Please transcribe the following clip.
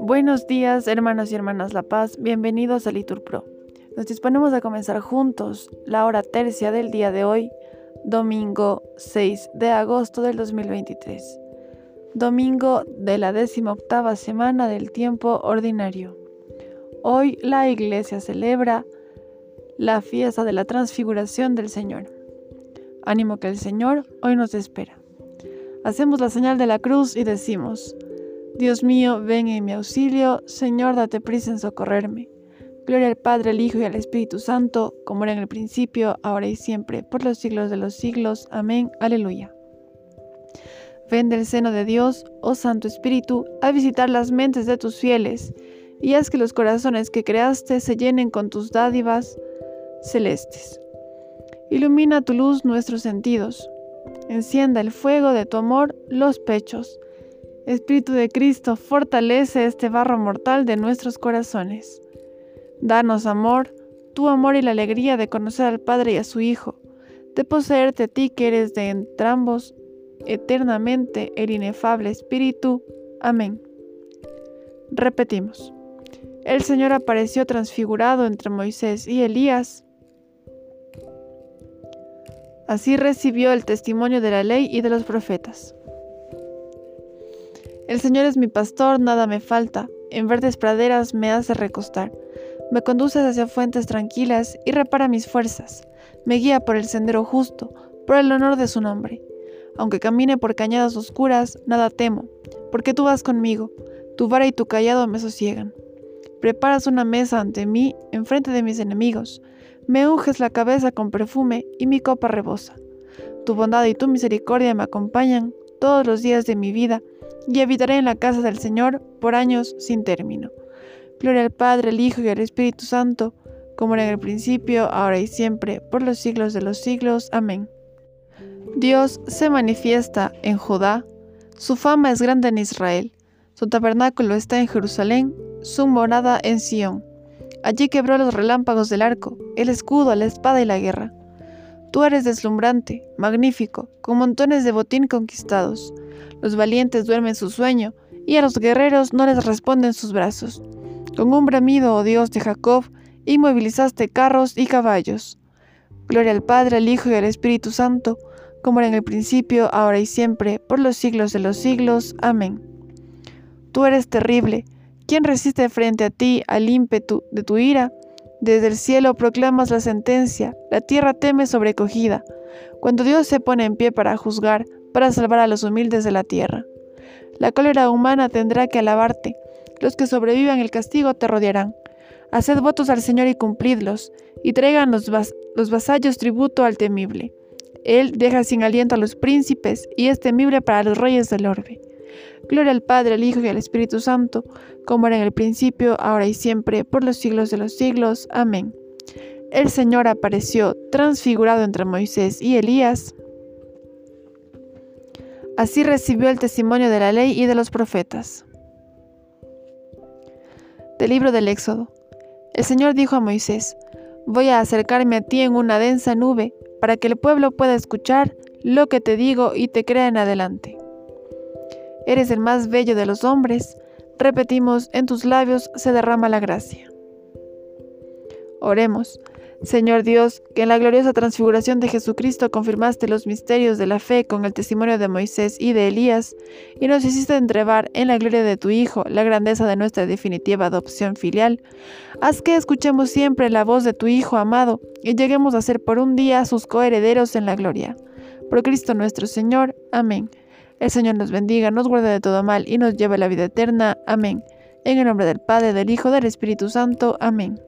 Buenos días, hermanos y hermanas La Paz, bienvenidos a Litur Pro. Nos disponemos a comenzar juntos la hora tercia del día de hoy, domingo 6 de agosto del 2023, domingo de la octava semana del tiempo ordinario. Hoy la iglesia celebra la fiesta de la transfiguración del Señor. Ánimo que el Señor hoy nos espera. Hacemos la señal de la cruz y decimos, Dios mío, ven en mi auxilio, Señor, date prisa en socorrerme. Gloria al Padre, al Hijo y al Espíritu Santo, como era en el principio, ahora y siempre, por los siglos de los siglos. Amén. Aleluya. Ven del seno de Dios, oh Santo Espíritu, a visitar las mentes de tus fieles, y haz que los corazones que creaste se llenen con tus dádivas celestes. Ilumina tu luz nuestros sentidos. Encienda el fuego de tu amor los pechos Espíritu de Cristo, fortalece este barro mortal de nuestros corazones. Danos amor, tu amor y la alegría de conocer al Padre y a su Hijo, de poseerte a ti que eres de entrambos eternamente el inefable Espíritu. Amén. Repetimos. El Señor apareció transfigurado entre Moisés y Elías. Así recibió el testimonio de la ley y de los profetas. El Señor es mi pastor, nada me falta. En verdes praderas me hace recostar. Me conduces hacia fuentes tranquilas y repara mis fuerzas. Me guía por el sendero justo, por el honor de su nombre. Aunque camine por cañadas oscuras, nada temo, porque tú vas conmigo. Tu vara y tu callado me sosiegan. Preparas una mesa ante mí, enfrente de mis enemigos. Me unges la cabeza con perfume y mi copa rebosa. Tu bondad y tu misericordia me acompañan todos los días de mi vida y habitaré en la casa del Señor por años sin término. Gloria al Padre, al Hijo y al Espíritu Santo, como era en el principio, ahora y siempre, por los siglos de los siglos. Amén. Dios se manifiesta en Judá, su fama es grande en Israel, su tabernáculo está en Jerusalén, su morada en Sión. Allí quebró los relámpagos del arco, el escudo, la espada y la guerra. Tú eres deslumbrante, magnífico, con montones de botín conquistados. Los valientes duermen su sueño, y a los guerreros no les responden sus brazos. Con un bramido, oh Dios de Jacob, inmovilizaste carros y caballos. Gloria al Padre, al Hijo y al Espíritu Santo, como era en el principio, ahora y siempre, por los siglos de los siglos. Amén. Tú eres terrible. ¿Quién resiste frente a ti al ímpetu de tu ira? Desde el cielo proclamas la sentencia, la tierra teme sobrecogida. Cuando Dios se pone en pie para juzgar, para salvar a los humildes de la tierra. La cólera humana tendrá que alabarte, los que sobrevivan el castigo te rodearán. Haced votos al Señor y cumplidlos, y traigan los, los vasallos tributo al temible. Él deja sin aliento a los príncipes, y es temible para los reyes del orbe. Gloria al Padre, al Hijo y al Espíritu Santo, como era en el principio, ahora y siempre, por los siglos de los siglos. Amén. El Señor apareció transfigurado entre Moisés y Elías Así recibió el testimonio de la ley y de los profetas. Del libro del Éxodo. El Señor dijo a Moisés, Voy a acercarme a ti en una densa nube, para que el pueblo pueda escuchar lo que te digo y te crea en adelante. Eres el más bello de los hombres, repetimos, en tus labios se derrama la gracia. Oremos. Señor Dios, que en la gloriosa transfiguración de Jesucristo confirmaste los misterios de la fe con el testimonio de Moisés y de Elías, y nos hiciste entrevar en la gloria de tu Hijo la grandeza de nuestra definitiva adopción filial, haz que escuchemos siempre la voz de tu Hijo amado y lleguemos a ser por un día sus coherederos en la gloria. Por Cristo nuestro Señor. Amén. El Señor nos bendiga, nos guarde de todo mal y nos lleve a la vida eterna. Amén. En el nombre del Padre, del Hijo, del Espíritu Santo. Amén.